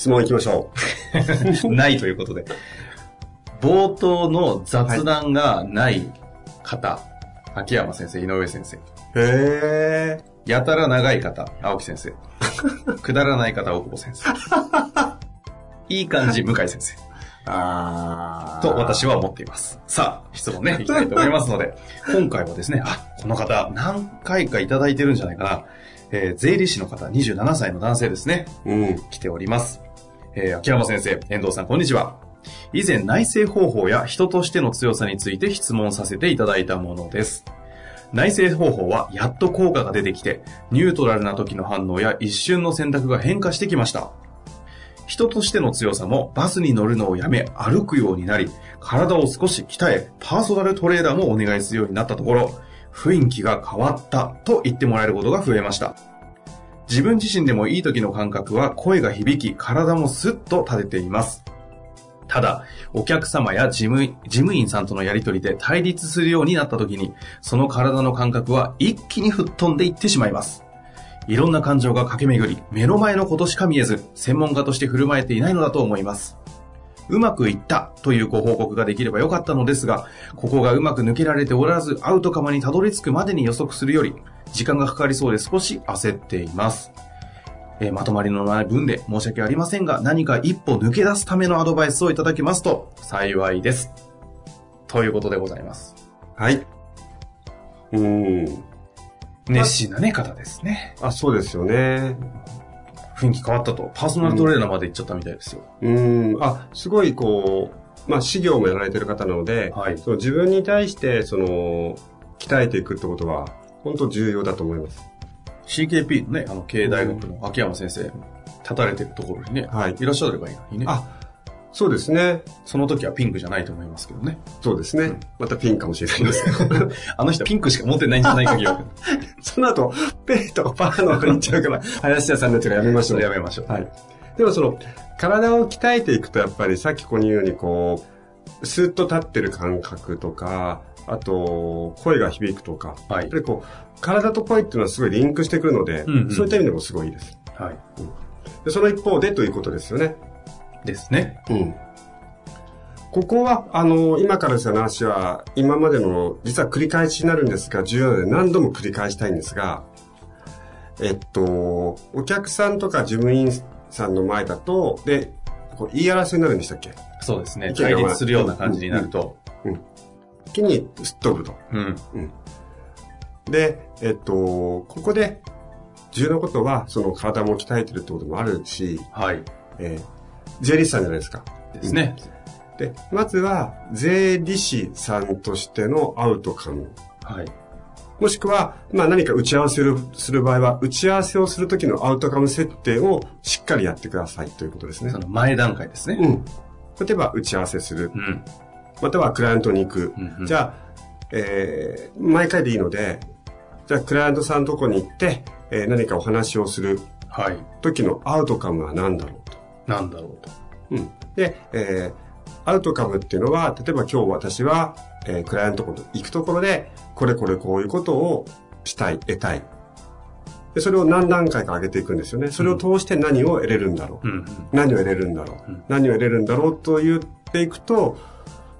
質問行きましょ ないということで。冒頭の雑談がない方、秋山先生、井上先生。う。へやたら長い方、青木先生。くだらない方、大久保先生。いい感じ、向井先生。ー。あー。と私は思っています。さあ、質問ね、いきたいと思いますので、今回はですね、あ、この方、何回かいただいてるんじゃないかな。えー税理士の方、27歳の男性ですね。うん。来ております。えー秋山先生、遠藤さん、こんにちは。以前、内政方法や人としての強さについて質問させていただいたものです。内政方法はやっと効果が出てきて、ニュートラルな時の反応や一瞬の選択が変化してきました。人としての強さもバスに乗るのをやめ歩くようになり、体を少し鍛え、パーソナルトレーダーもお願いするようになったところ、雰囲気が変わったと言ってもらえることが増えました。自分自身でもいい時の感覚は声が響き、体もスッと立てています。ただ、お客様や事務事務員さんとのやりとりで対立するようになった時に、その体の感覚は一気に吹っ飛んでいってしまいます。いろんな感情が駆け巡り、目の前のことしか見えず、専門家として振る舞えていないのだと思います。うまくいったというご報告ができればよかったのですが、ここがうまく抜けられておらず、アウトカマにたどり着くまでに予測するより、時間がかかりそうで少し焦っています。えーまとまりのない分で申し訳ありませんが、何か一歩抜け出すためのアドバイスをいただけますと幸いです。ということでございます。はい。うん。熱心なね、方ですね。あ、そうですよね。雰囲気変わったと、パーソナルトレーナーまで行っちゃったみたいですよ。うん。あ、すごいこう、まあ、事業もやられてる方なので、はい。その自分に対して、その、鍛えていくってことは、本当重要だと思います。CKP のね、あの、経営大学の秋山先生、立たれてるところにね、はいいらっしゃればいいのにね。あ、そうですね。その時はピンクじゃないと思いますけどね。そうですね。またピンかもしれないですけど。あの人はピンクしか持ってないんじゃないか疑惑。その後、ペイとかパーの方に行っちゃうから、林田さんのやつがやめましょう。やめましょう。はい。でもその、体を鍛えていくと、やっぱりさっきここに言うように、こう、スーッと立ってる感覚とか、あと、声が響くとか、はいやっぱりこう、体と声っていうのはすごいリンクしてくるので、うんうんそういった意味でもすごいいいです。はい。でその一方でということですよね。ですね。うん。ここは、あの、今からですよ話は、今までの、実は繰り返しになるんですが、重要なので何度も繰り返したいんですが、えっと、お客さんとか事務員さんの前だと、で、こう言い争いになるんでしたっけ？そうですね。対立するような感じになると。一気にすっ飛ぶと。うん。で、えっと、ここで、重要なことは、その体も鍛えてるってこともあるし、はい。えー税理士さん。じゃないですか。ですね。で、まずは、税理士さん。としてのアウトカム。はい。もしくは、まあ何か打ち合わせをする場合は、打ち合わせをするときのアウトカム設定をしっかりやってくださいということですねそ。の前段階ですね。うん。例えば、打ち合わせする。うん。または、クライアントに行く。うんうんじゃあ、えー、毎回でいいので、じゃあ、クライアントさんのとこに行って、えー何かお話をするはい。時のアウトカムは何だろうと。なんだろうと。うん。で、えーアウトカムっていうのは、例えば今日私は、えークライアントのとこ行くところで、これこれこういうことをしたい、得たい。で、それを何段階か上げていくんですよね。それを通して何を得れるんだろう。うん。何を得れるんだろう、うん何を得れるんだろうと言っていくと、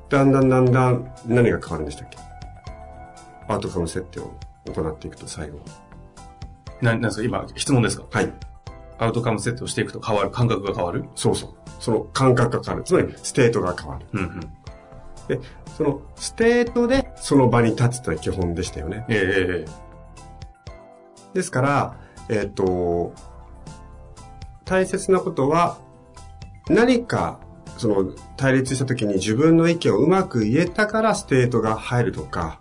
だんだんだんだん何が変わるんでしたっけ？アウトカム設定を行っていくと最後。な、なんですか？今、質問ですか？はい。アウトカムセットをしていくと変わる、感覚が変わる？そうそう。その感覚が変わる。つまり、ステートが変わる。うんうん。で、そのステートでその場に立つという基本でしたよね。ええですから、えっ、と、大切なことは、何か、その、対立した時に自分の意見をうまく言えたからステートが入るとか、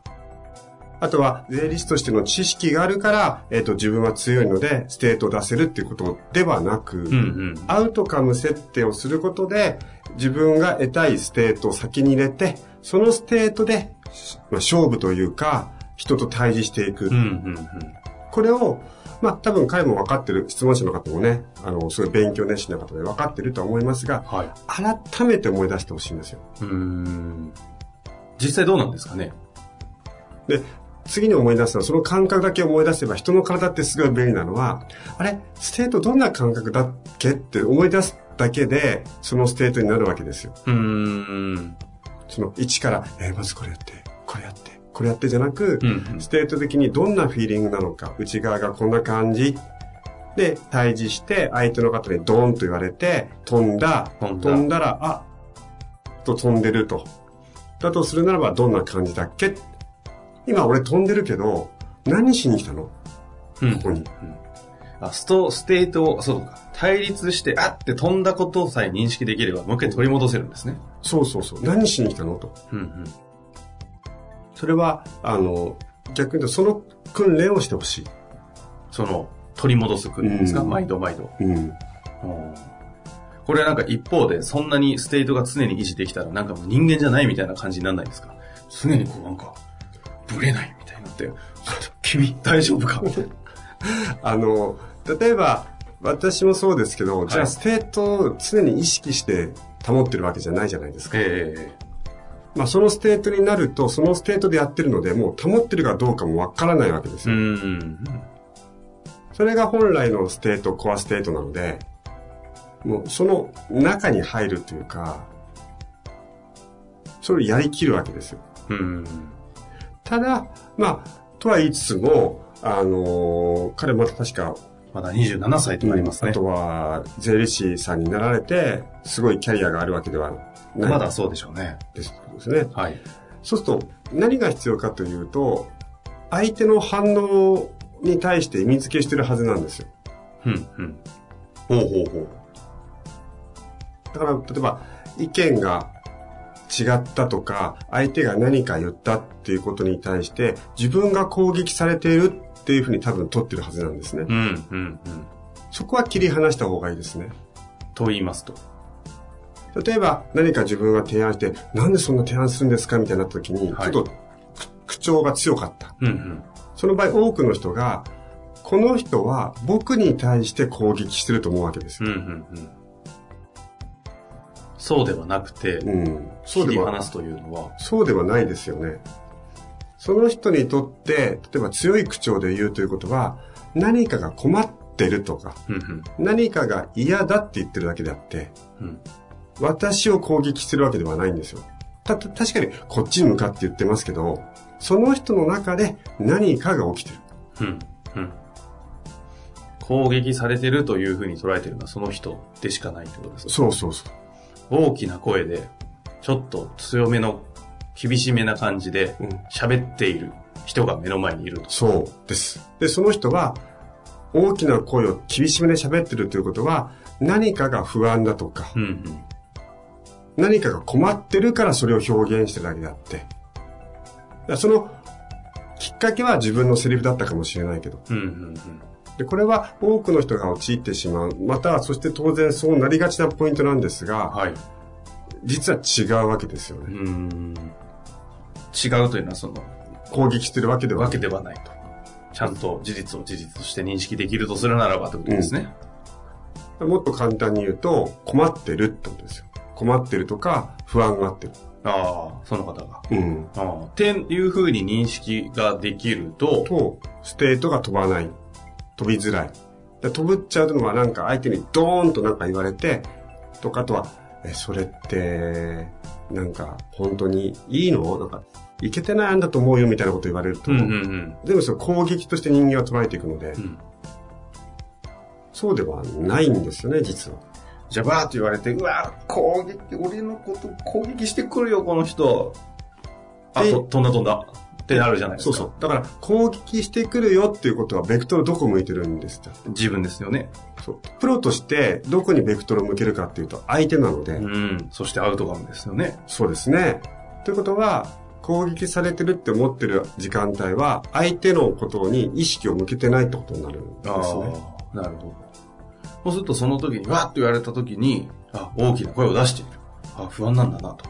あとは、税理士としての知識があるから、えっ、と、自分は強いので、ステートを出せるっていうことではなく、うんうん。アウトカム設定をすることで、自分が得たいステートを先に入れて、そのステートで、まあ、勝負というか、人と対峙していく。うんうんこれを、まあ多分彼も分かってる、質問者の方もね、あの、すごい勉強熱心な方で分かってるとは思いますが、はい。改めて思い出してほしいんですよ。うーん。実際どうなんですかね？で、次に思い出すのは、その感覚だけ思い出せば、人の体ってすごい便利なのは、あれ、ステートどんな感覚だっけって思い出すだけで、そのステートになるわけですよ。うーん。その1から、えーまずこれやって、これやって、これやってじゃなく、うんうんステート的にどんなフィーリングなのか、内側がこんな感じ。で、対峙して、相手の方にドーンと言われて、飛んだ、飛んだら、あ、と飛んでると。だとするならば、どんな感じだっけ？今俺飛んでるけど、何しに来たの？うんここに。あ、スト、ステートを、そうか。対立して、あって飛んだことさえ認識できれば、もう一回取り戻せるんですね。そうそうそう。何しに来たの？と。うんうん。それは、あの、逆に言うと、その訓練をしてほしい。その、取り戻す訓練ですか、うん毎度毎度。うん。うんこれはなんか一方で、そんなにステートが常に維持できたら、なんかもう人間じゃないみたいな感じにならないですか？常にこうなんか、ブレないみたいになって、君大丈夫か？みたいな。あの、例えば、私もそうですけど、じゃあステートを常に意識して保ってるわけじゃないじゃないですか。ええまあそのステートになると、そのステートでやってるので、もう保ってるかどうかもわからないわけですうよ。ん。それが本来のステート、コアステートなので、もうその中に入るというか、それをやりきるわけですよ。うん。ただ、まあ、とは言いつつも、あの彼また確かまだ27歳となりますね。あとは、税理士さんになられて、すごいキャリアがあるわけではない。まだそうでしょうね。ですですね。はい。そうすると、何が必要かというと、相手の反応に対して意味付けしてるはずなんですよ。うん、うん。ほうほうほう。だから、例えば、意見が違ったとか、相手が何か言ったっていうことに対して、自分が攻撃されているっていうふうに多分取ってるはずなんですね。うん、うん、うん。そこは切り離した方がいいですね。と言いますと。例えば何か自分が提案して、なんでそんな提案するんですかみたいになった時に、はいちょっとく口調が強かった。うん、うん。その場合多くの人が、この人は僕に対して攻撃してると思うわけですうん、よ。うん、うん。そうではなくて、うん。そう切ではり離すというのは、そうではないですよね。その人にとって、例えば強い口調で言うということは、何かが困ってるとか、うん、うん。何かが嫌だって言ってるだけであって、うん私を攻撃してるわけではないんですよ。た、た確かにこっちに向かって言ってますけど、その人の中で何かが起きてる。うん、うん。攻撃されてるというふうに捉えてるのはその人でしかないってことですかそうそうそう。大きな声で、ちょっと強めの、厳しめな感じでうん、喋っている人が目の前にいると。そうです。で、その人は、大きな声を厳しめで喋ってるということは、何かが不安だとか、うん、うん。何かが困ってるからそれを表現してるだけであって。その、きっかけは自分のセリフだったかもしれないけど。うん、うん、で、これは多くの人が陥ってしまう。または、そして当然そうなりがちなポイントなんですうん。が、はい。実は違うわけですようね。ん。違うというのはその、攻撃してるわけではわけではないと。ちゃんと事実を事実として認識できるとするならばということですね。もっと簡単に言うと、困ってるってことですよ。困ってるとか、不安があってる。ああ、その方が。うん。ああ。っていうふうに認識ができると、と、ステートが飛ばない。飛びづらい。で飛ぶっちゃうのはなんか相手にドーンとなんか言われて、とかあとは、え、それって、なんか本当にいいの？なんか、いけてないんだと思うよみたいなこと言われると、うんうんうん。でもそれ攻撃として人間は捉えていくので、うんそうではないんですよね、実は。じゃあバーッと言われて、うわ、攻撃、俺のこと攻撃してくるよ、この人。あ、でと飛んだ飛んだ。ってなるじゃないですか。そうそう。だから、攻撃してくるよっていうことは、ベクトルどこ向いてるんですか？自分ですよね。そう。プロとして、どこにベクトルを向けるかっていうと、相手なので、うん。そしてアウトカムですよね。そうですね。ということは、攻撃されてるって思ってる時間帯は、相手のことに意識を向けてないってことになるんですね。なるほど。そうするとその時に、わーっと言われた時に、あ、大きな声を出している。あ、不安なんだなと。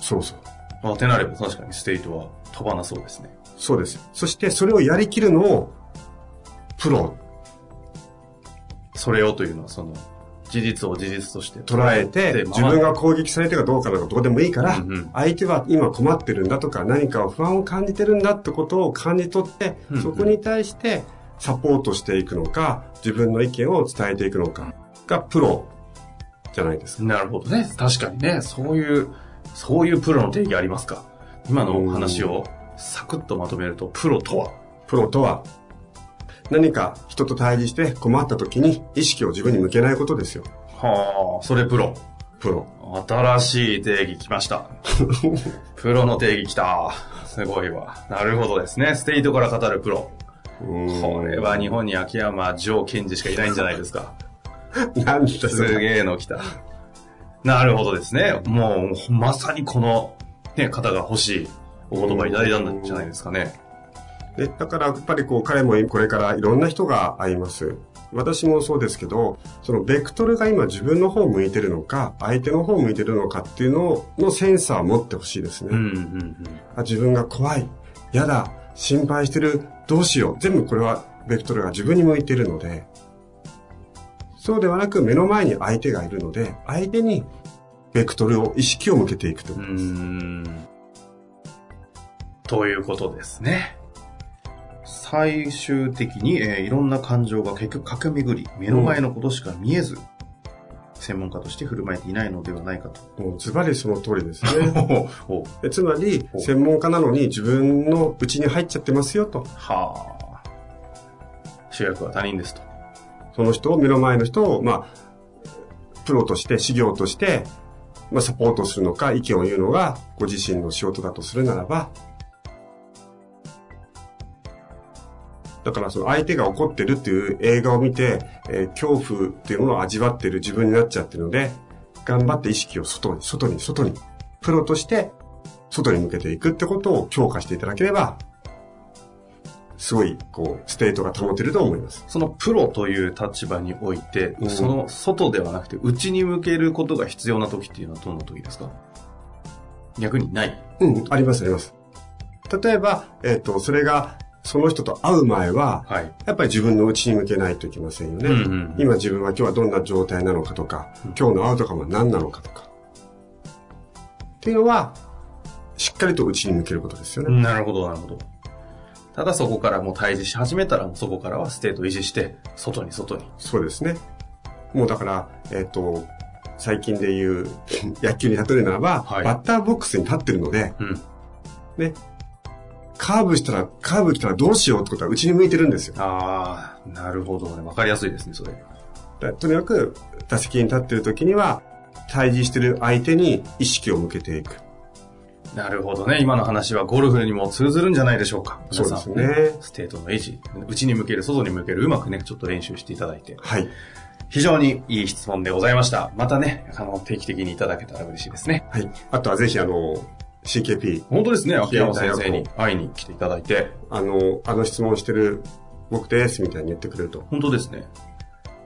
そうそう。あ、ってなれば確かにステートは飛ばなそうですね。そうです。そして、それをやりきるのを、プロそれをというのはその、事実を事実として捉えて、で自分が攻撃されてかどうかなんかどうでもいいから、うんうん相手は今困ってるんだとか、何か不安を感じてるんだってことを感じ取って、うんうんそこに対してサポートしていくのか、自分の意見を伝えていくのかがプロじゃないですか。なるほどね。確かにね、そういう、そういうプロの定義ありますか？今の話をサクッとまとめると、プロとは？プロとは、何か人と対峙して困った時に意識を自分に向けないことですよ。はあ、それプロ。プロ。新しい定義来ました。プロの定義来た。すごいわ。なるほどですね。ステイトから語るプロ。これは日本に秋山城賢治しかいないんじゃないですか。なんすれ。げえの来た。なるほどですね。もう、まさにこの、ね、方が欲しいお言葉いただいたんじゃないですかね。でだからやっぱりこう彼もこれからいろんな人が会います。私もそうですけど、そのベクトルが今自分の方向いてるのか、相手の方向いてるのかっていうののセンサーを持ってほしいですね。うんうんうん。あ自分が怖い、嫌だ、心配してる、どうしよう。全部これはベクトルが自分に向いているので、そうではなく目の前に相手がいるので、相手にベクトルを、意識を向けていくと。うーん。ということですね。最終的に、えーいろんな感情が結局駆け巡り、目の前のことしか見えず、専門家として振る舞えていないのではないかと。もうズバリその通りですね。つまり専門家なのに自分の内に入っちゃってますよと。はあ。主役は他人ですと。その人を、目の前の人を、まあ、プロとして、事業として、まあ、サポートするのか、意見を言うのが、ご自身の仕事だとするならば、だから、その相手が怒ってるっていう映画を見て、えー恐怖っていうものを味わってる自分になっちゃってるので、頑張って意識を外に、外に、外に、プロとして、外に向けていくってことを強化していただければ、すごい、こう、ステートが保てると思います。そのプロという立場において、うんその外ではなくて内に向けることが必要な時っていうのはどんな時ですか？逆にない。うん、あります、あります。例えば、えっ、と、それが、その人と会う前は、はい。やっぱり自分の内に向けないといけませんよね。うんうん今自分は今日はどんな状態なのかとか、今日のアウトカムは何なのかとか。っていうのは、しっかりと内に向けることですよね。なるほど、なるほど。ただそこからもう対峙し始めたら、そこからはステートを維持して、外に外に。そうですね。もうだから、えっ、と、最近で言う 野球に例えるならば、はいバッターボックスに立ってるので、うん。ね、カーブしたら、カーブ来たらどうしようってことは内に向いてるんですよ。ああ、なるほどね。わかりやすいですね、それ。だとにかく、打席に立ってる時には、対峙してる相手に意識を向けていく。なるほどね。今の話はゴルフにも通ずるんじゃないでしょうか。そうですねステートの維持。内に向ける、外に向ける、うまくね、ちょっと練習していただいて。はい。非常にいい質問でございました。またね、あの、定期的にいただけたら嬉しいですね。はい。あとはぜひ、あの、CKP、本当ですね、秋山先生に会いに来ていただいて。あの、あの質問してる僕です、みたいに言ってくれると。本当ですね。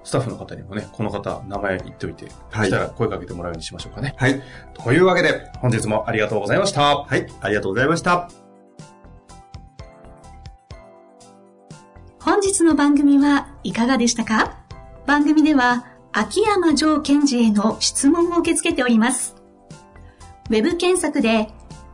スタッフの方にもね、この方、名前言っておいて、はい来たら声かけてもらうようにしましょうかね。はい。というわけで、本日もありがとうございました。はい。ありがとうございました。本日の番組はいかがでしたか？番組では秋山城賢治への質問を受け付けております。ウェブ検索で